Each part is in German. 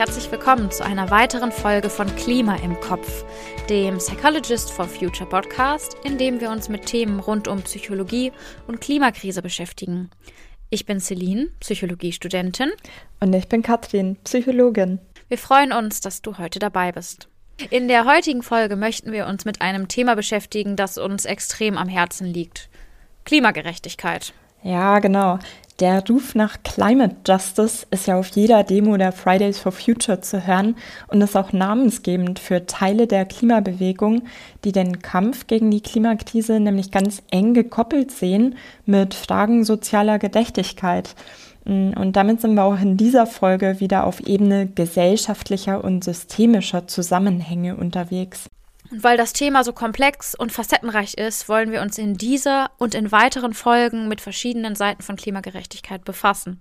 herzlich willkommen zu einer weiteren Folge von Klima im Kopf, dem Psychologist for Future Podcast, in dem wir uns mit Themen rund um Psychologie und Klimakrise beschäftigen. Ich bin Celine, Psychologiestudentin. Und ich bin Katrin, Psychologin. Wir freuen uns, dass du heute dabei bist. In der heutigen Folge möchten wir uns mit einem Thema beschäftigen, das uns extrem am Herzen liegt. Klimagerechtigkeit. Ja, genau. Der Ruf nach Climate Justice ist ja auf jeder Demo der Fridays for Future zu hören und ist auch namensgebend für Teile der Klimabewegung, die den Kampf gegen die Klimakrise nämlich ganz eng gekoppelt sehen mit Fragen sozialer Gerechtigkeit. Und damit sind wir auch in dieser Folge wieder auf Ebene gesellschaftlicher und systemischer Zusammenhänge unterwegs. Und weil das Thema so komplex und facettenreich ist, wollen wir uns in dieser und in weiteren Folgen mit verschiedenen Seiten von Klimagerechtigkeit befassen.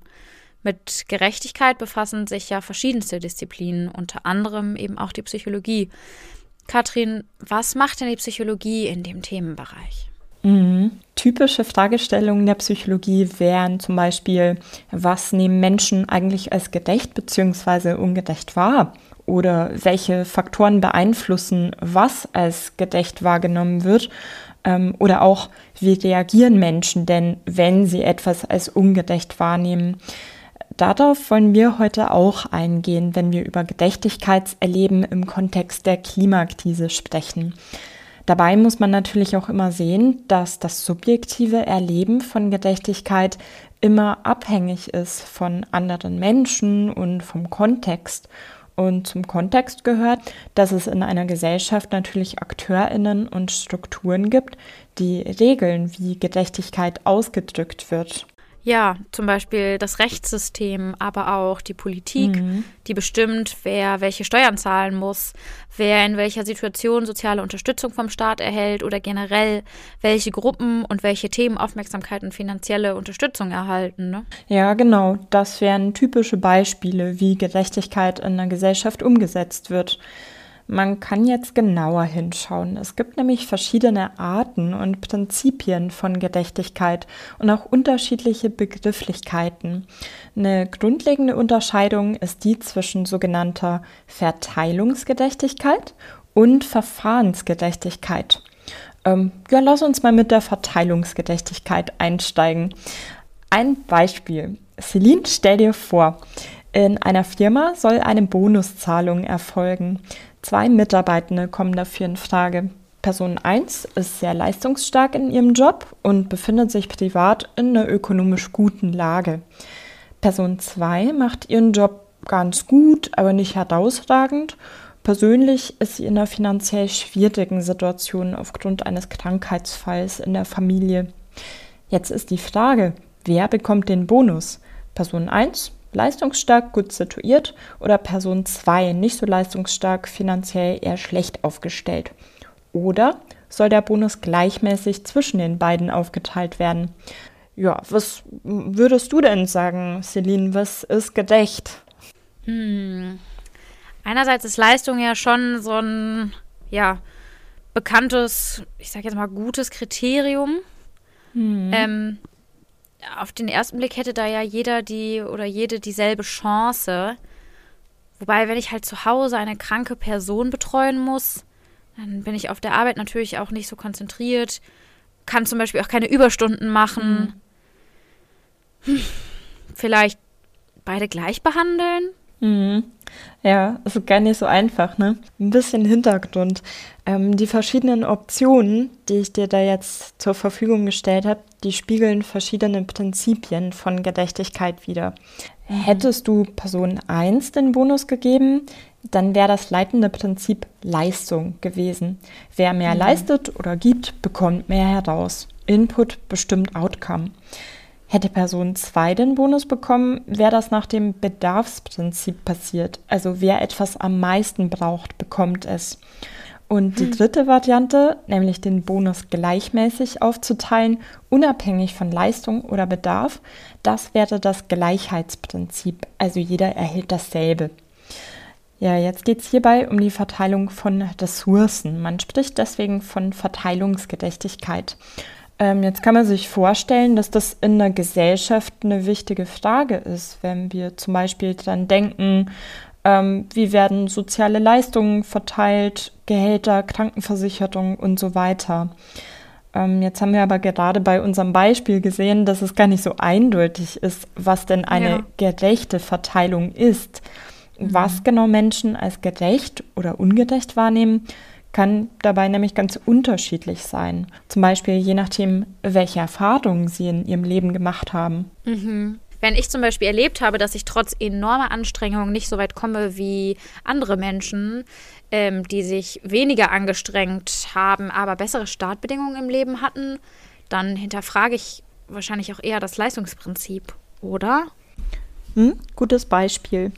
Mit Gerechtigkeit befassen sich ja verschiedenste Disziplinen, unter anderem eben auch die Psychologie. Katrin, was macht denn die Psychologie in dem Themenbereich? Mhm. Typische Fragestellungen der Psychologie wären zum Beispiel, was nehmen Menschen eigentlich als gerecht bzw. ungerecht wahr? oder welche Faktoren beeinflussen, was als gerecht wahrgenommen wird ähm, oder auch wie reagieren Menschen denn, wenn sie etwas als ungerecht wahrnehmen. Darauf wollen wir heute auch eingehen, wenn wir über Gerechtigkeitserleben im Kontext der Klimakrise sprechen. Dabei muss man natürlich auch immer sehen, dass das subjektive Erleben von Gerechtigkeit immer abhängig ist von anderen Menschen und vom Kontext. Und zum Kontext gehört, dass es in einer Gesellschaft natürlich Akteurinnen und Strukturen gibt, die regeln, wie Gerechtigkeit ausgedrückt wird. Ja, zum Beispiel das Rechtssystem, aber auch die Politik, mhm. die bestimmt, wer welche Steuern zahlen muss, wer in welcher Situation soziale Unterstützung vom Staat erhält oder generell welche Gruppen und welche Themen Aufmerksamkeit und finanzielle Unterstützung erhalten. Ne? Ja, genau. Das wären typische Beispiele, wie Gerechtigkeit in einer Gesellschaft umgesetzt wird. Man kann jetzt genauer hinschauen. Es gibt nämlich verschiedene Arten und Prinzipien von Gerechtigkeit und auch unterschiedliche Begrifflichkeiten. Eine grundlegende Unterscheidung ist die zwischen sogenannter Verteilungsgerechtigkeit und Verfahrensgerechtigkeit. Ähm, ja, lass uns mal mit der Verteilungsgerechtigkeit einsteigen. Ein Beispiel. Celine, stell dir vor, in einer Firma soll eine Bonuszahlung erfolgen. Zwei Mitarbeitende kommen dafür in Frage. Person 1 ist sehr leistungsstark in ihrem Job und befindet sich privat in einer ökonomisch guten Lage. Person 2 macht ihren Job ganz gut, aber nicht herausragend. Persönlich ist sie in einer finanziell schwierigen Situation aufgrund eines Krankheitsfalls in der Familie. Jetzt ist die Frage, wer bekommt den Bonus? Person 1 leistungsstark, gut situiert oder Person 2 nicht so leistungsstark, finanziell eher schlecht aufgestellt? Oder soll der Bonus gleichmäßig zwischen den beiden aufgeteilt werden? Ja, was würdest du denn sagen, Celine? Was ist gerecht? Hm. Einerseits ist Leistung ja schon so ein, ja, bekanntes, ich sag jetzt mal, gutes Kriterium. Hm. Ähm, auf den ersten Blick hätte da ja jeder die oder jede dieselbe Chance. Wobei, wenn ich halt zu Hause eine kranke Person betreuen muss, dann bin ich auf der Arbeit natürlich auch nicht so konzentriert, kann zum Beispiel auch keine Überstunden machen. Mhm. Hm, vielleicht beide gleich behandeln? Mhm. Ja, ist gar nicht so einfach, ne? Ein bisschen Hintergrund. Ähm, die verschiedenen Optionen, die ich dir da jetzt zur Verfügung gestellt habe, die spiegeln verschiedene Prinzipien von Gerechtigkeit wider. Hättest du Person 1 den Bonus gegeben, dann wäre das leitende Prinzip Leistung gewesen. Wer mehr mhm. leistet oder gibt, bekommt mehr heraus. Input bestimmt Outcome. Hätte Person 2 den Bonus bekommen, wäre das nach dem Bedarfsprinzip passiert. Also wer etwas am meisten braucht, bekommt es. Und die hm. dritte Variante, nämlich den Bonus gleichmäßig aufzuteilen, unabhängig von Leistung oder Bedarf, das wäre das Gleichheitsprinzip. Also jeder erhält dasselbe. Ja, jetzt geht es hierbei um die Verteilung von Ressourcen. Man spricht deswegen von Verteilungsgerechtigkeit. Ähm, jetzt kann man sich vorstellen, dass das in einer Gesellschaft eine wichtige Frage ist, wenn wir zum Beispiel dran denken, Ähm, wie werden soziale Leistungen verteilt, Gehälter, Krankenversicherung und so weiter. Ähm, jetzt haben wir aber gerade bei unserem Beispiel gesehen, dass es gar nicht so eindeutig ist, was denn eine ja. gerechte Verteilung ist. Mhm. Was genau Menschen als gerecht oder ungerecht wahrnehmen, kann dabei nämlich ganz unterschiedlich sein. Zum Beispiel je nachdem, welche Erfahrungen sie in ihrem Leben gemacht haben. Mhm. Wenn ich zum Beispiel erlebt habe, dass ich trotz enormer Anstrengungen nicht so weit komme wie andere Menschen, ähm, die sich weniger angestrengt haben, aber bessere Startbedingungen im Leben hatten, dann hinterfrage ich wahrscheinlich auch eher das Leistungsprinzip, oder? Hm, gutes Beispiel.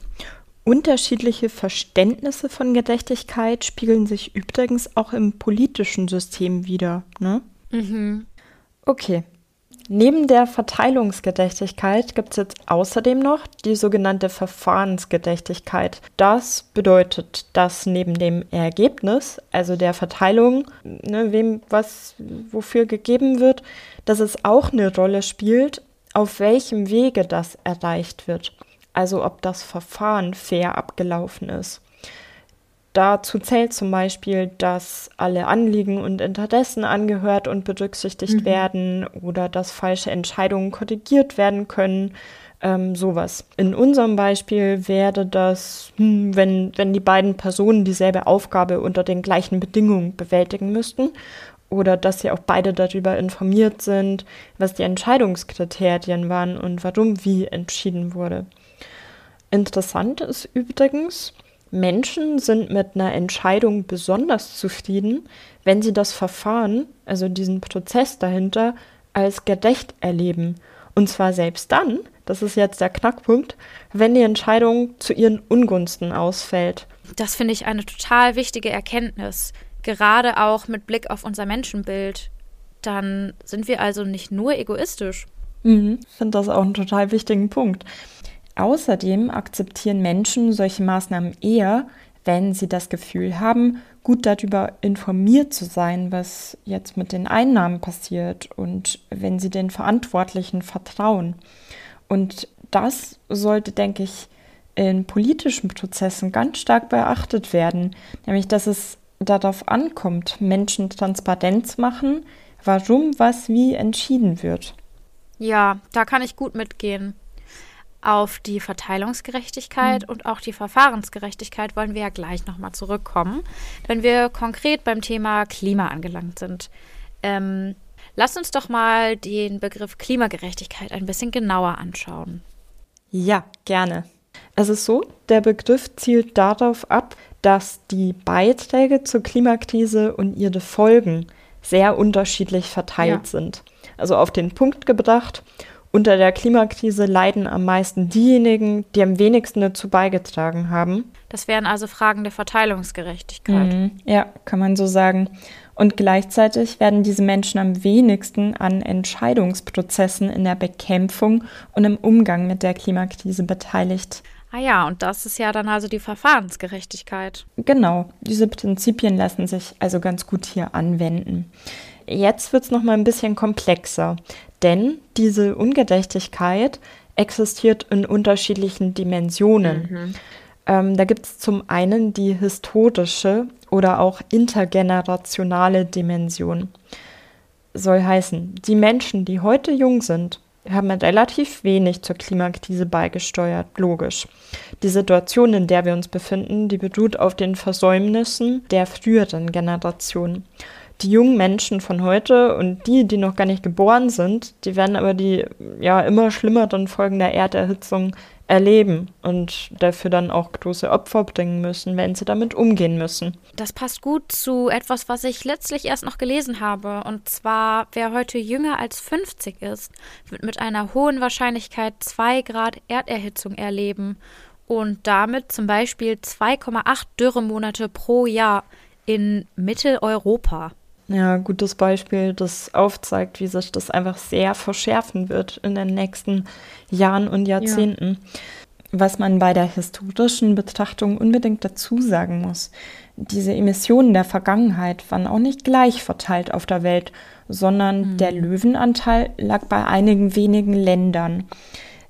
Unterschiedliche Verständnisse von Gerechtigkeit spiegeln sich übrigens auch im politischen System wieder. Ne? Mhm. Okay, Neben der Verteilungsgerechtigkeit gibt es jetzt außerdem noch die sogenannte Verfahrensgerechtigkeit. Das bedeutet, dass neben dem Ergebnis, also der Verteilung, ne, wem was wofür gegeben wird, dass es auch eine Rolle spielt, auf welchem Wege das erreicht wird. Also ob das Verfahren fair abgelaufen ist. Dazu zählt zum Beispiel, dass alle Anliegen und Interessen angehört und berücksichtigt mhm. werden oder dass falsche Entscheidungen korrigiert werden können. Ähm, sowas. In unserem Beispiel wäre das, hm, wenn, wenn die beiden Personen dieselbe Aufgabe unter den gleichen Bedingungen bewältigen müssten oder dass sie auch beide darüber informiert sind, was die Entscheidungskriterien waren und warum wie entschieden wurde. Interessant ist übrigens, Menschen sind mit einer Entscheidung besonders zufrieden, wenn sie das Verfahren, also diesen Prozess dahinter, als gerecht erleben. Und zwar selbst dann, das ist jetzt der Knackpunkt, wenn die Entscheidung zu ihren Ungunsten ausfällt. Das finde ich eine total wichtige Erkenntnis, gerade auch mit Blick auf unser Menschenbild. Dann sind wir also nicht nur egoistisch. Mhm, ich finde das auch einen total wichtigen Punkt. Außerdem akzeptieren Menschen solche Maßnahmen eher, wenn sie das Gefühl haben, gut darüber informiert zu sein, was jetzt mit den Einnahmen passiert und wenn sie den Verantwortlichen vertrauen. Und das sollte, denke ich, in politischen Prozessen ganz stark beachtet werden, nämlich dass es darauf ankommt, Menschen Transparenz machen, warum was wie entschieden wird. Ja, da kann ich gut mitgehen. Auf die Verteilungsgerechtigkeit mhm. und auch die Verfahrensgerechtigkeit wollen wir ja gleich nochmal zurückkommen, wenn wir konkret beim Thema Klima angelangt sind. Ähm, lasst uns doch mal den Begriff Klimagerechtigkeit ein bisschen genauer anschauen. Ja, gerne. Es ist so, der Begriff zielt darauf ab, dass die Beiträge zur Klimakrise und ihre Folgen sehr unterschiedlich verteilt ja. sind. Also auf den Punkt gebracht, unter der Klimakrise leiden am meisten diejenigen, die am wenigsten dazu beigetragen haben. Das wären also Fragen der Verteilungsgerechtigkeit. Mhm, ja, kann man so sagen. Und gleichzeitig werden diese Menschen am wenigsten an Entscheidungsprozessen in der Bekämpfung und im Umgang mit der Klimakrise beteiligt. Ah ja, und das ist ja dann also die Verfahrensgerechtigkeit. Genau, diese Prinzipien lassen sich also ganz gut hier anwenden. Jetzt wird es noch mal ein bisschen komplexer, denn diese Ungerechtigkeit existiert in unterschiedlichen Dimensionen. Mhm. Ähm, da gibt es zum einen die historische oder auch intergenerationale Dimension. Soll heißen, die Menschen, die heute jung sind, haben relativ wenig zur Klimakrise beigesteuert, logisch. Die Situation, in der wir uns befinden, die beruht auf den Versäumnissen der früheren Generationen die jungen Menschen von heute und die, die noch gar nicht geboren sind, die werden aber die ja immer schlimmeren Folgen der Erderhitzung erleben und dafür dann auch große Opfer bringen müssen, wenn sie damit umgehen müssen. Das passt gut zu etwas, was ich letztlich erst noch gelesen habe. Und zwar, wer heute jünger als 50 ist, wird mit einer hohen Wahrscheinlichkeit 2 Grad Erderhitzung erleben und damit zum Beispiel 2,8 Dürremonate pro Jahr in Mitteleuropa. Ja, gutes Beispiel, das aufzeigt, wie sich das einfach sehr verschärfen wird in den nächsten Jahren und Jahrzehnten. Ja. Was man bei der historischen Betrachtung unbedingt dazu sagen muss, diese Emissionen der Vergangenheit waren auch nicht gleich verteilt auf der Welt, sondern mhm. der Löwenanteil lag bei einigen wenigen Ländern.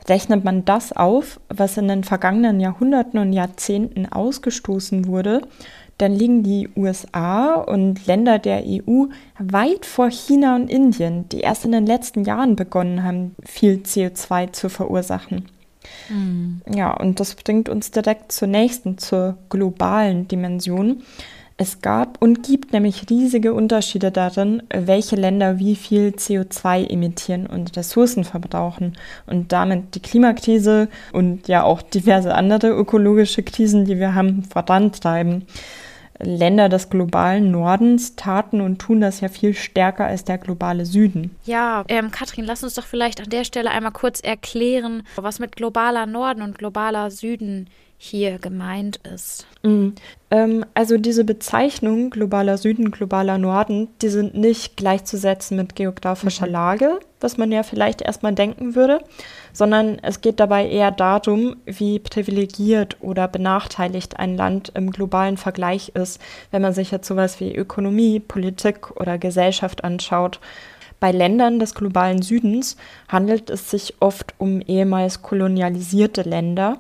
Rechnet man das auf, was in den vergangenen Jahrhunderten und Jahrzehnten ausgestoßen wurde, dann liegen die USA und Länder der EU weit vor China und Indien, die erst in den letzten Jahren begonnen haben, viel CO2 zu verursachen. Mhm. Ja, und das bringt uns direkt zur nächsten, zur globalen Dimension. Es gab und gibt nämlich riesige Unterschiede darin, welche Länder wie viel CO2 emittieren und Ressourcen verbrauchen und damit die Klimakrise und ja auch diverse andere ökologische Krisen, die wir haben, vorantreiben. Länder des globalen Nordens taten und tun das ja viel stärker als der globale Süden. Ja, ähm, Katrin, lass uns doch vielleicht an der Stelle einmal kurz erklären, was mit globaler Norden und globaler Süden hier gemeint ist. Mhm. Ähm, also diese Bezeichnung globaler Süden, globaler Norden, die sind nicht gleichzusetzen mit geografischer mhm. Lage, was man ja vielleicht erstmal denken würde, sondern es geht dabei eher darum, wie privilegiert oder benachteiligt ein Land im globalen Vergleich ist, wenn man sich jetzt sowas wie Ökonomie, Politik oder Gesellschaft anschaut. Bei Ländern des globalen Südens handelt es sich oft um ehemals kolonialisierte Länder,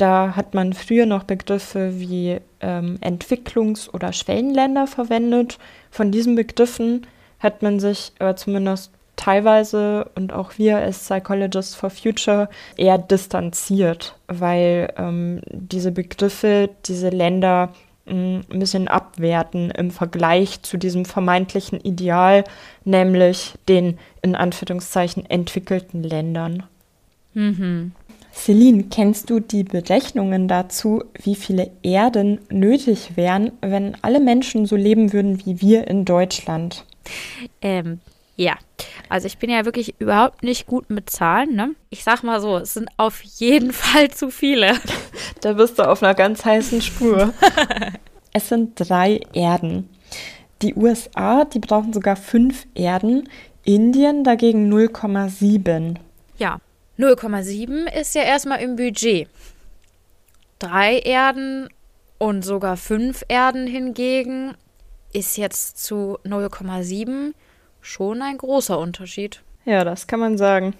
da hat man früher noch Begriffe wie ähm, Entwicklungs- oder Schwellenländer verwendet. Von diesen Begriffen hat man sich aber zumindest teilweise und auch wir als Psychologists for Future eher distanziert, weil ähm, diese Begriffe, diese Länder mh, mm, ein bisschen abwerten im Vergleich zu diesem vermeintlichen Ideal, nämlich den in Anführungszeichen entwickelten Ländern. Mhm. Celine, kennst du die Berechnungen dazu, wie viele Erden nötig wären, wenn alle Menschen so leben würden wie wir in Deutschland? Ähm, ja, also ich bin ja wirklich überhaupt nicht gut mit Zahlen. Ne? Ich sag mal so, es sind auf jeden Fall zu viele. Da bist du auf einer ganz heißen Spur. es sind drei Erden. Die USA, die brauchen sogar fünf Erden, Indien dagegen 0,7. Ja, 0,7 ist ja erstmal im Budget. Drei Erden und sogar fünf Erden hingegen ist jetzt zu 0,7 schon ein großer Unterschied. Ja, das kann man sagen.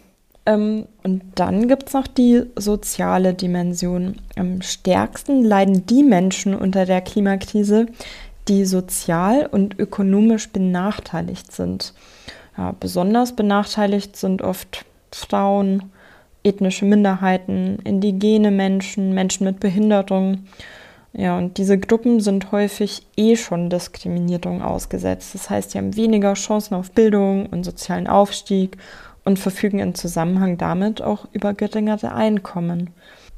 Ähm, und dann gibt es noch die soziale Dimension. Am stärksten leiden die Menschen unter der Klimakrise, die sozial und ökonomisch benachteiligt sind. Ja, besonders benachteiligt sind oft Frauen, ethnische Minderheiten, indigene Menschen, Menschen mit Behinderung. Ja, und diese Gruppen sind häufig eh schon Diskriminierung ausgesetzt. Das heißt, sie haben weniger Chancen auf Bildung und sozialen Aufstieg und verfügen im Zusammenhang damit auch über geringere Einkommen.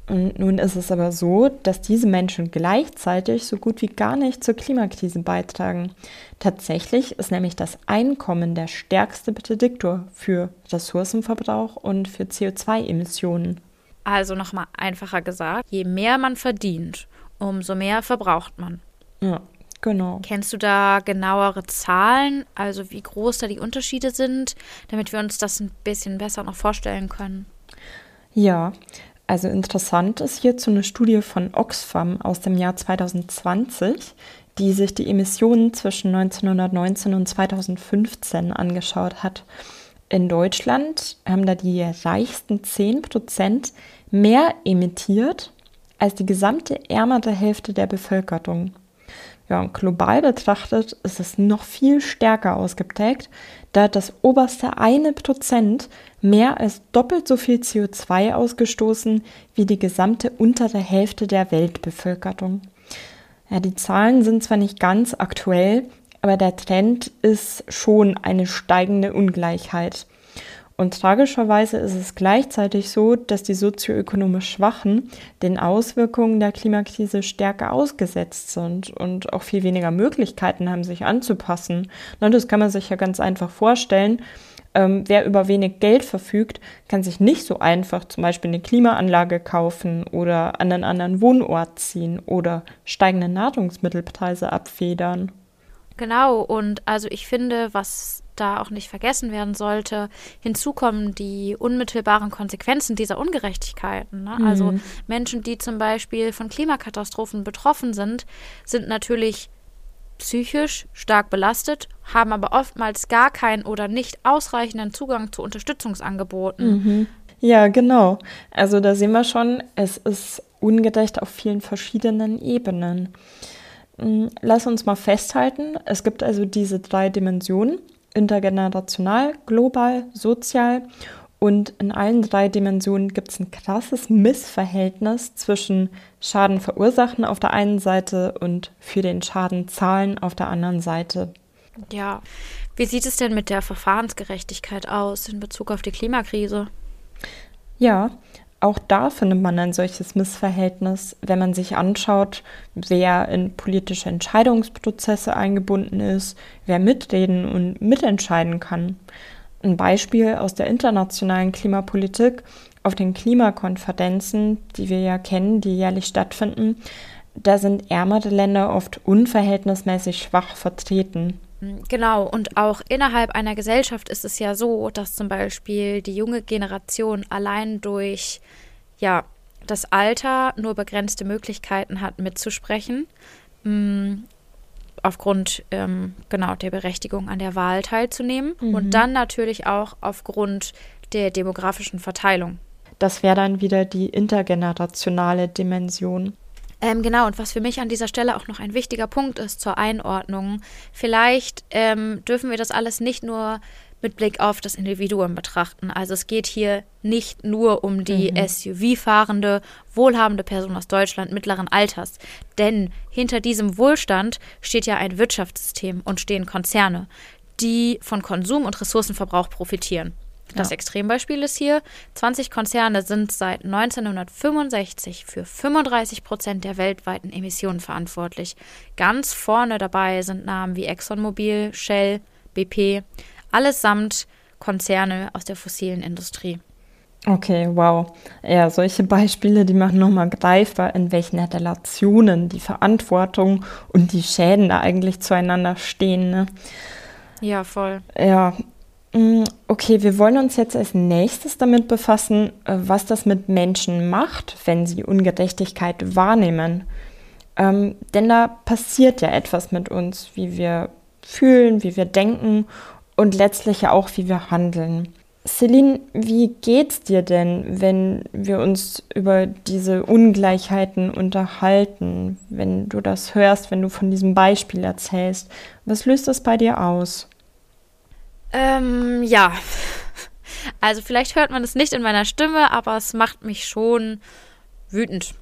Und nun ist es aber so, dass diese Menschen gleichzeitig so gut wie gar nicht zur Klimakrise beitragen. Tatsächlich ist nämlich das Einkommen der stärkste Prädiktor für Ressourcenverbrauch und für CO2-Emissionen. Also nochmal einfacher gesagt, je mehr man verdient, umso mehr verbraucht man. Ja, genau. Kennst du da genauere Zahlen, also wie groß da die Unterschiede sind, damit wir uns das ein bisschen besser noch vorstellen können? Ja, also interessant ist hierzu eine Studie von Oxfam aus dem Jahr 2020, die sich die Emissionen zwischen 1919 und 2015 angeschaut hat. In Deutschland haben da die reichsten 10 Prozent mehr emittiert als die gesamte ärmere Hälfte der Bevölkerung. Ja, und global betrachtet ist es noch viel stärker ausgeprägt, da das oberste eine Prozent mehr als doppelt so viel CO2 ausgestoßen wie die gesamte untere Hälfte der Weltbevölkerung. Ja, die Zahlen sind zwar nicht ganz aktuell, aber der Trend ist schon eine steigende Ungleichheit. Und tragischerweise ist es gleichzeitig so, dass die sozioökonomisch Schwachen den Auswirkungen der Klimakrise stärker ausgesetzt sind und auch viel weniger Möglichkeiten haben, sich anzupassen. das kann man sich ja ganz einfach vorstellen. Ähm, wer über wenig Geld verfügt, kann sich nicht so einfach zum Beispiel eine Klimaanlage kaufen oder an einen anderen Wohnort ziehen oder steigende Nahrungsmittelpreise abfedern. Genau, und also ich finde, was da auch nicht vergessen werden sollte, hinzu kommen die unmittelbaren Konsequenzen dieser Ungerechtigkeiten. Ne? Mhm. Also Menschen, die zum Beispiel von Klimakatastrophen betroffen sind, sind natürlich psychisch stark belastet, haben aber oftmals gar keinen oder nicht ausreichenden Zugang zu Unterstützungsangeboten. Mhm. Ja, genau. Also da sehen wir schon, es ist ungerecht auf vielen verschiedenen Ebenen. Hm, lass uns mal festhalten, es gibt also diese drei Dimensionen, intergenerational, global, sozial. Und in allen drei Dimensionen gibt es ein krasses Missverhältnis zwischen Schaden verursachen auf der einen Seite und für den Schaden zahlen auf der anderen Seite. Ja, wie sieht es denn mit der Verfahrensgerechtigkeit aus in Bezug auf die Klimakrise? Ja, auch da findet man ein solches Missverhältnis, wenn man sich anschaut, wer in politische Entscheidungsprozesse eingebunden ist, wer mitreden und mitentscheiden kann. Ein Beispiel aus der internationalen Klimapolitik auf den Klimakonferenzen, die wir ja kennen, die jährlich stattfinden, da sind ärmere Länder oft unverhältnismäßig schwach vertreten. Genau, und auch innerhalb einer Gesellschaft ist es ja so, dass zum Beispiel die junge Generation allein durch ja, das Alter nur begrenzte Möglichkeiten hat, mitzusprechen. Mm, aufgrund ähm, genau der Berechtigung an der Wahl teilzunehmen mhm. und dann natürlich auch aufgrund der demografischen Verteilung. Das wäre dann wieder die intergenerationale Dimension. Ähm, genau, und was für mich an dieser Stelle auch noch ein wichtiger Punkt ist zur Einordnung, vielleicht ähm, dürfen wir das alles nicht nur mit Blick auf das Individuum betrachten. Also es geht hier nicht nur um die mhm. SUV-fahrende, wohlhabende Person aus Deutschland mittleren Alters. Denn hinter diesem Wohlstand steht ja ein Wirtschaftssystem und stehen Konzerne, die von Konsum und Ressourcenverbrauch profitieren. Das ja. Extrembeispiel ist hier, 20 Konzerne sind seit 1965 für 35 Prozent der weltweiten Emissionen verantwortlich. Ganz vorne dabei sind Namen wie ExxonMobil, Shell, BP, allesamt Konzerne aus der fossilen Industrie. Okay, wow. Ja, solche Beispiele, die machen nochmal greifbar, in welchen Relationen die Verantwortung und die Schäden da eigentlich zueinander stehen. Ne? Ja, voll. Ja, okay, wir wollen uns jetzt als nächstes damit befassen, äh, was das mit Menschen macht, wenn sie Ungerechtigkeit wahrnehmen. Ähm, denn da passiert ja etwas mit uns, wie wir fühlen, wie wir denken und letztlich ja auch, wie wir handeln. Celine, wie geht's dir denn, wenn wir uns über diese Ungleichheiten unterhalten, wenn du das hörst, wenn du von diesem Beispiel erzählst? Was löst das bei dir aus? Ähm, ja. Also vielleicht hört man es nicht in meiner Stimme, aber es macht mich schon wütend.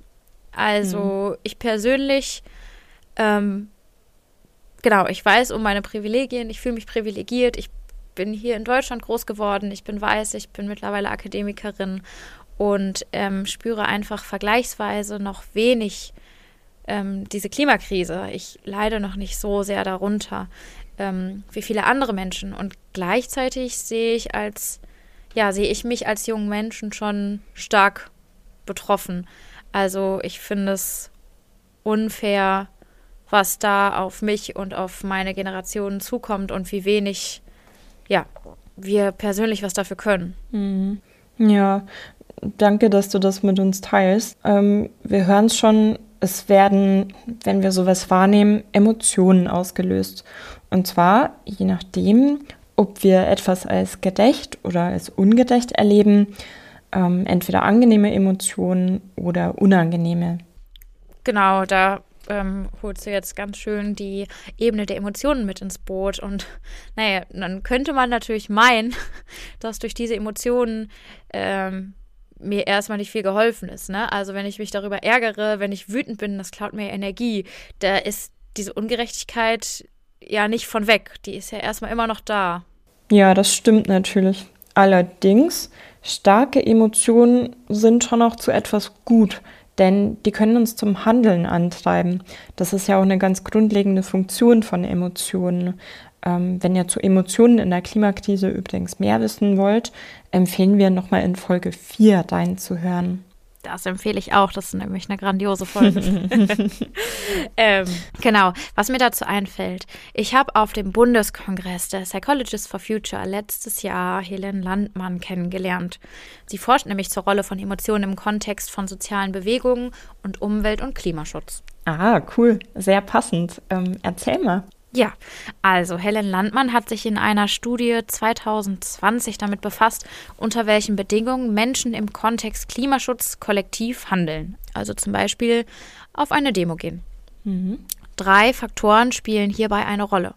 Also mhm. ich persönlich, ähm, genau, ich weiß um meine Privilegien, ich fühle mich privilegiert, ich bin hier in Deutschland groß geworden, ich bin weiß, ich bin mittlerweile Akademikerin und ähm, spüre einfach vergleichsweise noch wenig ähm, diese Klimakrise. Ich leide noch nicht so sehr darunter ähm, wie viele andere Menschen. Und gleichzeitig sehe ich als, ja, sehe ich mich als jungen Menschen schon stark betroffen. Also ich finde es unfair, was da auf mich und auf meine Generation zukommt und wie wenig, ja, wir persönlich was dafür können. Mhm. Ja, danke, dass du das mit uns teilst. Ähm, wir hören es schon, es werden, wenn wir sowas wahrnehmen, Emotionen ausgelöst. Und zwar je nachdem, ob wir etwas als gerecht oder als ungerecht erleben, ähm, entweder angenehme Emotionen oder unangenehme. Genau, da ähm, holst du jetzt ganz schön die Ebene der Emotionen mit ins Boot. Und naja, dann könnte man natürlich meinen, dass durch diese Emotionen ähm, mir erstmal nicht viel geholfen ist. Ne? Also wenn ich mich darüber ärgere, wenn ich wütend bin, das klaut mir Energie. Da ist diese Ungerechtigkeit ja nicht von weg. Die ist ja erstmal immer noch da. Ja, das stimmt natürlich. Allerdings, starke Emotionen sind schon auch zu etwas gut, denn die können uns zum Handeln antreiben. Das ist ja auch eine ganz grundlegende Funktion von Emotionen. Ähm, wenn ihr zu Emotionen in der Klimakrise übrigens mehr wissen wollt, empfehlen wir nochmal in Folge 4 reinzuhören. Das empfehle ich auch. Das ist nämlich eine grandiose Folge. ähm, genau. Was mir dazu einfällt. Ich habe auf dem Bundeskongress der Psychologists for Future letztes Jahr Helen Landmann kennengelernt. Sie forscht nämlich zur Rolle von Emotionen im Kontext von sozialen Bewegungen und Umwelt- und Klimaschutz. Ah, cool. Sehr passend. Ähm, erzähl mal. Ja, also Helen Landmann hat sich in einer Studie 2020 damit befasst, unter welchen Bedingungen Menschen im Kontext Klimaschutz kollektiv handeln. Also zum Beispiel auf eine Demo gehen. Mhm. Drei Faktoren spielen hierbei eine Rolle.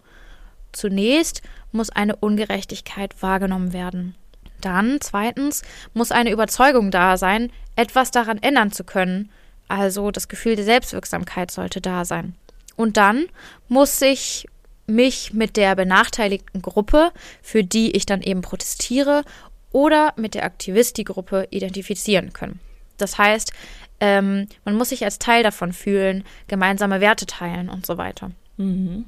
Zunächst muss eine Ungerechtigkeit wahrgenommen werden. Dann zweitens muss eine Überzeugung da sein, etwas daran ändern zu können. Also das Gefühl der Selbstwirksamkeit sollte da sein. Und dann muss ich mich mit der benachteiligten Gruppe, für die ich dann eben protestiere, oder mit der Aktivisti-Gruppe identifizieren können. Das heißt, ähm, man muss sich als Teil davon fühlen, gemeinsame Werte teilen und so weiter. Mhm.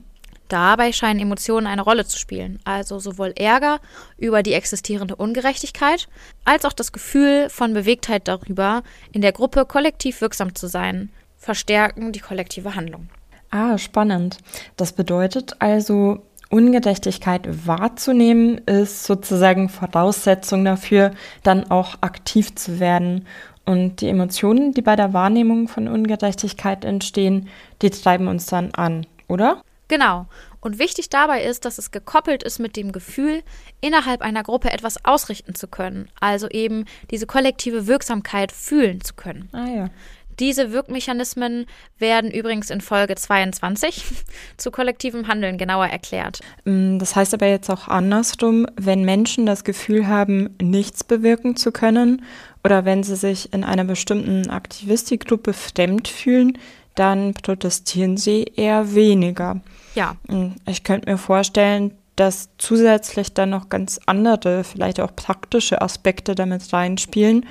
Dabei scheinen Emotionen eine Rolle zu spielen, also sowohl Ärger über die existierende Ungerechtigkeit als auch das Gefühl von Bewegtheit darüber, in der Gruppe kollektiv wirksam zu sein, verstärken die kollektive Handlung. Ah, spannend. Das bedeutet also, Ungerechtigkeit wahrzunehmen ist sozusagen Voraussetzung dafür, dann auch aktiv zu werden. Und die Emotionen, die bei der Wahrnehmung von Ungerechtigkeit entstehen, die treiben uns dann an, oder? Genau. Und wichtig dabei ist, dass es gekoppelt ist mit dem Gefühl, innerhalb einer Gruppe etwas ausrichten zu können. Also eben diese kollektive Wirksamkeit fühlen zu können. Ah ja. Diese Wirkmechanismen werden übrigens in Folge 22 zu kollektivem Handeln genauer erklärt. Mm, das heißt aber jetzt auch andersrum, wenn Menschen das Gefühl haben, nichts bewirken zu können oder wenn sie sich in einer bestimmten Aktivistikgruppe fremd fühlen, dann protestieren sie eher weniger. Ja. Mm, ich könnte mir vorstellen, dass zusätzlich dann noch ganz andere, vielleicht auch praktische Aspekte damit reinspielen.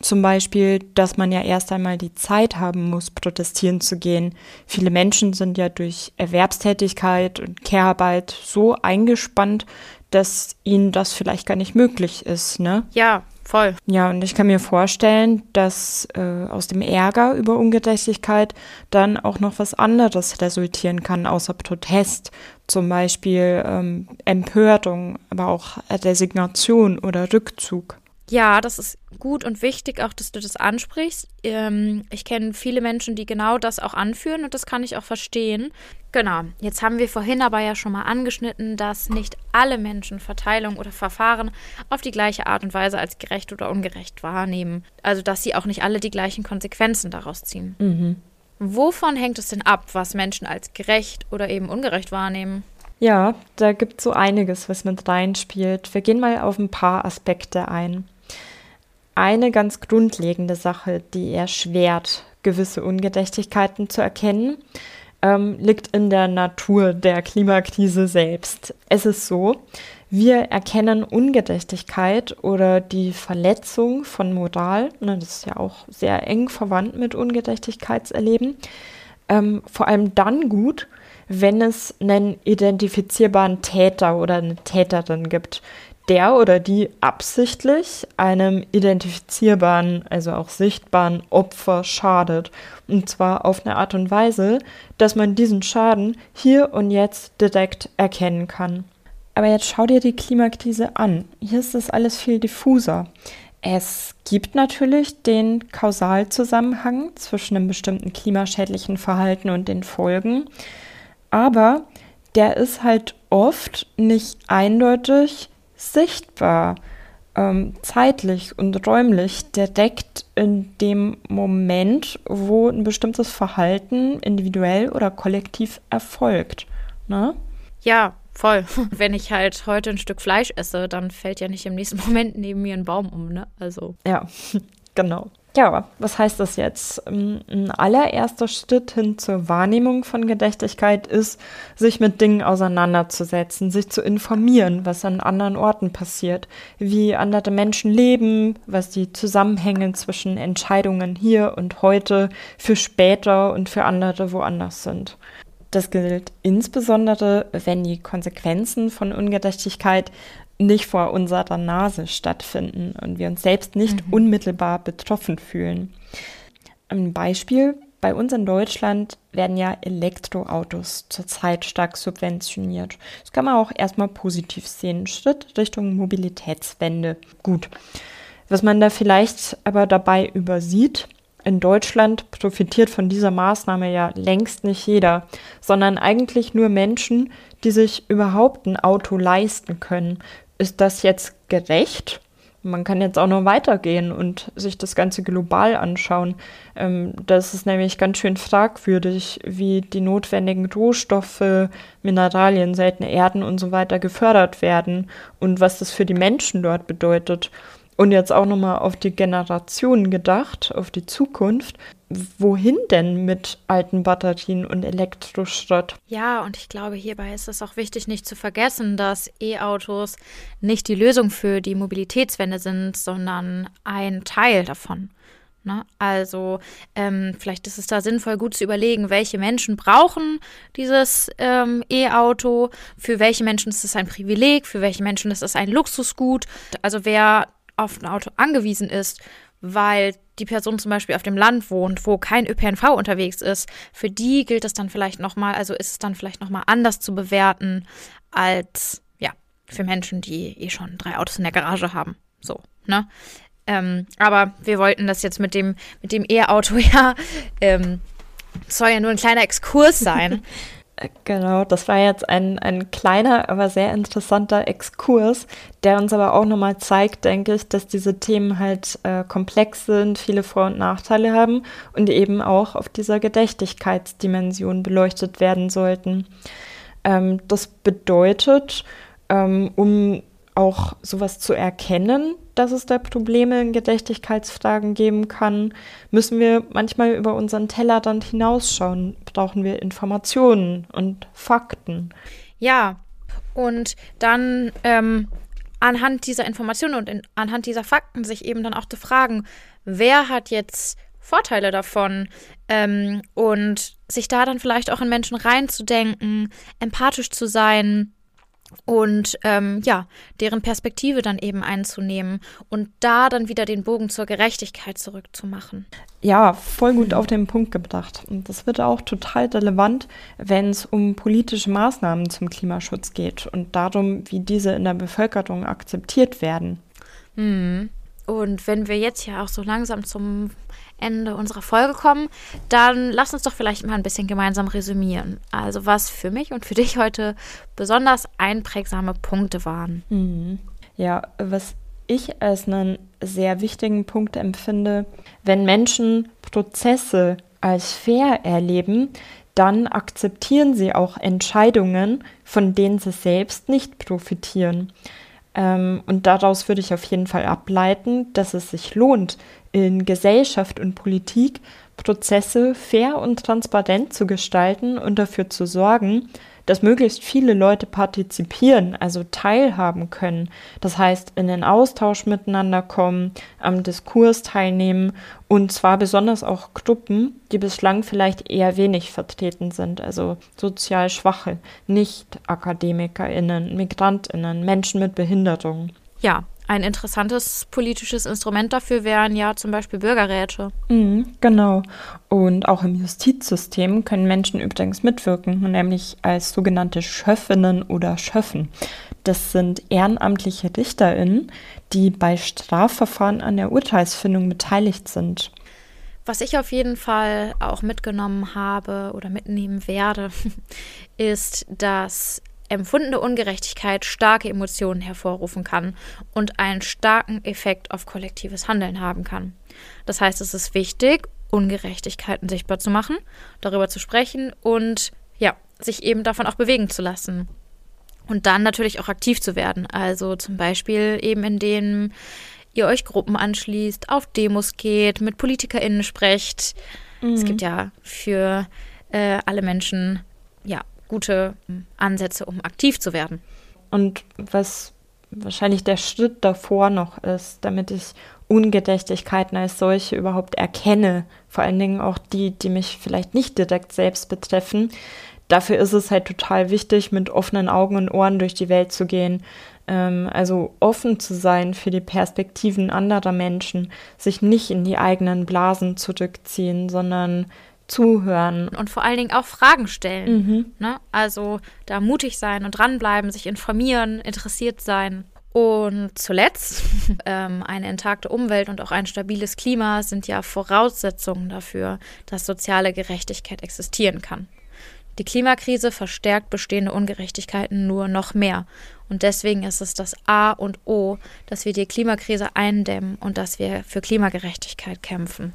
Zum Beispiel, dass man ja erst einmal die Zeit haben muss, protestieren zu gehen. Viele Menschen sind ja durch Erwerbstätigkeit und Care-Arbeit so eingespannt, dass ihnen das vielleicht gar nicht möglich ist, ne? Ja, voll. Ja, und ich kann mir vorstellen, dass äh, aus dem Ärger über Ungerechtigkeit dann auch noch was anderes resultieren kann, außer Protest. Zum Beispiel ähm, Empörung, aber auch Resignation oder Rückzug. Ja, das ist gut und wichtig, auch dass du das ansprichst. Ähm, ich kenne viele Menschen, die genau das auch anführen und das kann ich auch verstehen. Genau, jetzt haben wir vorhin aber ja schon mal angeschnitten, dass nicht alle Menschen Verteilung oder Verfahren auf die gleiche Art und Weise als gerecht oder ungerecht wahrnehmen. Also dass sie auch nicht alle die gleichen Konsequenzen daraus ziehen. Mhm. Wovon hängt es denn ab, was Menschen als gerecht oder eben ungerecht wahrnehmen? Ja, da gibt es so einiges, was mit reinspielt. Wir gehen mal auf ein paar Aspekte ein eine ganz grundlegende Sache, die erschwert, gewisse Ungerechtigkeiten zu erkennen, ähm, liegt in der Natur der Klimakrise selbst. Es ist so, wir erkennen Ungerechtigkeit oder die Verletzung von Moral, ne, das ist ja auch sehr eng verwandt mit Ungerechtigkeitserleben, ähm, vor allem dann gut, wenn es einen identifizierbaren Täter oder eine Täterin gibt, der oder die absichtlich einem identifizierbaren, also auch sichtbaren Opfer schadet. Und zwar auf eine Art und Weise, dass man diesen Schaden hier und jetzt direkt erkennen kann. Aber jetzt schau dir die Klimakrise an. Hier ist das alles viel diffuser. Es gibt natürlich den Kausalzusammenhang zwischen einem bestimmten klimaschädlichen Verhalten und den Folgen, aber der ist halt oft nicht eindeutig sichtbar, ähm, zeitlich und räumlich direkt in dem Moment, wo ein bestimmtes Verhalten individuell oder kollektiv erfolgt. Ne? Ja, voll. Wenn ich halt heute ein Stück Fleisch esse, dann fällt ja nicht im nächsten Moment neben mir ein Baum um, ne? Also. Ja, genau. Ja, was heißt das jetzt? Ähm, ein allererster Schritt hin zur Wahrnehmung von Gerechtigkeit ist, sich mit Dingen auseinanderzusetzen, sich zu informieren, was an anderen Orten passiert, wie andere Menschen leben, was die Zusammenhänge zwischen Entscheidungen hier und heute für später und für andere woanders sind. Das gilt insbesondere, wenn die Konsequenzen von Ungerechtigkeit nicht vor unserer Nase stattfinden und wir uns selbst nicht mhm. unmittelbar betroffen fühlen. Ein Beispiel, bei uns in Deutschland werden ja Elektroautos zurzeit stark subventioniert. Das kann man auch erstmal positiv sehen. Schritt Richtung Mobilitätswende. Gut. Was man da vielleicht aber dabei übersieht, in Deutschland profitiert von dieser Maßnahme ja längst nicht jeder, sondern eigentlich nur Menschen, die sich überhaupt ein Auto leisten können. Ist das jetzt gerecht? Man kann jetzt auch noch weitergehen und sich das Ganze global anschauen. Ähm, das ist nämlich ganz schön fragwürdig, wie die notwendigen Rohstoffe, Mineralien, seltene Erden und so weiter gefördert werden und was das für die Menschen dort bedeutet. Und jetzt auch nochmal auf die Generationen gedacht, auf die Zukunft. Wohin denn mit alten Batterien und Elektroschrott? Ja, und ich glaube, hierbei ist es auch wichtig, nicht zu vergessen, dass E-Autos nicht die Lösung für die Mobilitätswende sind, sondern ein Teil davon. Ne? Also ähm, vielleicht ist es da sinnvoll, gut zu überlegen, welche Menschen brauchen dieses ähm, E-Auto, für welche Menschen ist es ein Privileg, für welche Menschen ist es ein Luxusgut. Also wer auf ein Auto angewiesen ist, weil die Person zum Beispiel auf dem Land wohnt, wo kein ÖPNV unterwegs ist, für die gilt es dann vielleicht nochmal, also ist es dann vielleicht nochmal anders zu bewerten als, ja, für Menschen, die eh schon drei Autos in der Garage haben. So, ne? Ähm, aber wir wollten das jetzt mit dem, mit dem E-Auto ja, ähm, soll ja nur ein kleiner Exkurs sein. Genau, das war jetzt ein, ein kleiner, aber sehr interessanter Exkurs, der uns aber auch nochmal zeigt, denke ich, dass diese Themen halt äh, komplex sind, viele Vor- und Nachteile haben und eben auch auf dieser Gedächtigkeitsdimension beleuchtet werden sollten. Ähm, das bedeutet, ähm, um auch sowas zu erkennen, dass es da Probleme in Gedächtigkeitsfragen geben kann, müssen wir manchmal über unseren Tellerrand hinausschauen. Brauchen wir Informationen und Fakten. Ja, und dann ähm, anhand dieser Informationen und in, anhand dieser Fakten sich eben dann auch zu fragen, wer hat jetzt Vorteile davon ähm, und sich da dann vielleicht auch in Menschen reinzudenken, empathisch zu sein und ähm, ja, deren Perspektive dann eben einzunehmen und da dann wieder den Bogen zur Gerechtigkeit zurückzumachen. Ja, voll gut auf den Punkt gebracht. Und das wird auch total relevant, wenn es um politische Maßnahmen zum Klimaschutz geht und darum, wie diese in der Bevölkerung akzeptiert werden. Hm. Und wenn wir jetzt ja auch so langsam zum Ende unserer Folge kommen, dann lass uns doch vielleicht mal ein bisschen gemeinsam resümieren. Also was für mich und für dich heute besonders einprägsame Punkte waren. Mhm. Ja, was ich als einen sehr wichtigen Punkt empfinde, wenn Menschen Prozesse als fair erleben, dann akzeptieren sie auch Entscheidungen, von denen sie selbst nicht profitieren. Ähm, und daraus würde ich auf jeden Fall ableiten, dass es sich lohnt, in Gesellschaft und Politik Prozesse fair und transparent zu gestalten und dafür zu sorgen, dass möglichst viele Leute partizipieren, also teilhaben können. Das heißt, in den Austausch miteinander kommen, am Diskurs teilnehmen und zwar besonders auch Gruppen, die bislang vielleicht eher wenig vertreten sind, also sozial Schwache, Nicht-AkademikerInnen, MigrantInnen, Menschen mit Behinderungen. Ja, ein interessantes politisches Instrument dafür wären ja zum Beispiel Bürgerräte. Mhm, genau. Und auch im Justizsystem können Menschen übrigens mitwirken, nämlich als sogenannte Schöffinnen oder Schöffen. Das sind ehrenamtliche RichterInnen, die bei Strafverfahren an der Urteilsfindung beteiligt sind. Was ich auf jeden Fall auch mitgenommen habe oder mitnehmen werde, ist, dass empfundene Ungerechtigkeit starke Emotionen hervorrufen kann und einen starken Effekt auf kollektives Handeln haben kann. Das heißt, es ist wichtig, Ungerechtigkeiten sichtbar zu machen, darüber zu sprechen und ja, sich eben davon auch bewegen zu lassen. Und dann natürlich auch aktiv zu werden. Also zum Beispiel eben indem ihr euch Gruppen anschließt, auf Demos geht, mit PolitikerInnen sprecht. Mhm. Es gibt ja für äh, alle Menschen ja gute hm, Ansätze, um aktiv zu werden. Und was wahrscheinlich der Schritt davor noch ist, damit ich Ungerechtigkeiten als solche überhaupt erkenne, vor allen Dingen auch die, die mich vielleicht nicht direkt selbst betreffen. Dafür ist es halt total wichtig, mit offenen Augen und Ohren durch die Welt zu gehen. Ähm, also offen zu sein für die Perspektiven anderer Menschen, sich nicht in die eigenen Blasen zurückziehen, sondern zuhören. Und vor allen Dingen auch Fragen stellen. Mhm. Ne? Also da mutig sein und dranbleiben, sich informieren, interessiert sein. Und zuletzt, ähm, eine intakte Umwelt und auch ein stabiles Klima sind ja Voraussetzungen dafür, dass soziale Gerechtigkeit existieren kann. Die Klimakrise verstärkt bestehende Ungerechtigkeiten nur noch mehr. Und deswegen ist es das A und O, dass wir die Klimakrise eindämmen und dass wir für Klimagerechtigkeit kämpfen.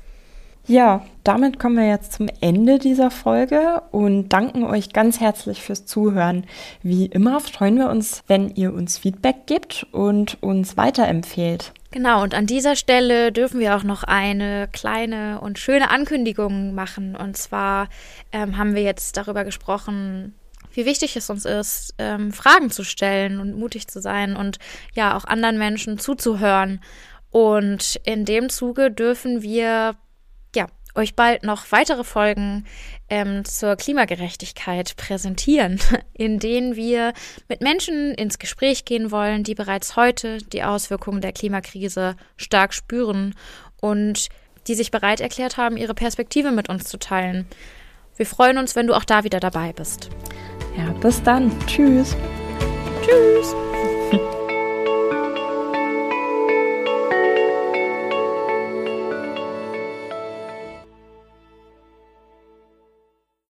Ja, damit kommen wir jetzt zum Ende dieser Folge und danken euch ganz herzlich fürs Zuhören. Wie immer freuen wir uns, wenn ihr uns Feedback gebt und uns weiterempfehlt. Genau, und an dieser Stelle dürfen wir auch noch eine kleine und schöne Ankündigung machen. Und zwar ähm, haben wir jetzt darüber gesprochen, wie wichtig es uns ist, ähm, Fragen zu stellen und mutig zu sein und ja auch anderen Menschen zuzuhören. Und in dem Zuge dürfen wir euch bald noch weitere Folgen ähm, zur Klimagerechtigkeit präsentieren, in denen wir mit Menschen ins Gespräch gehen wollen, die bereits heute die Auswirkungen der Klimakrise stark spüren und die sich bereit erklärt haben, ihre Perspektive mit uns zu teilen. Wir freuen uns, wenn du auch da wieder dabei bist. Ja, bis dann. Tschüss.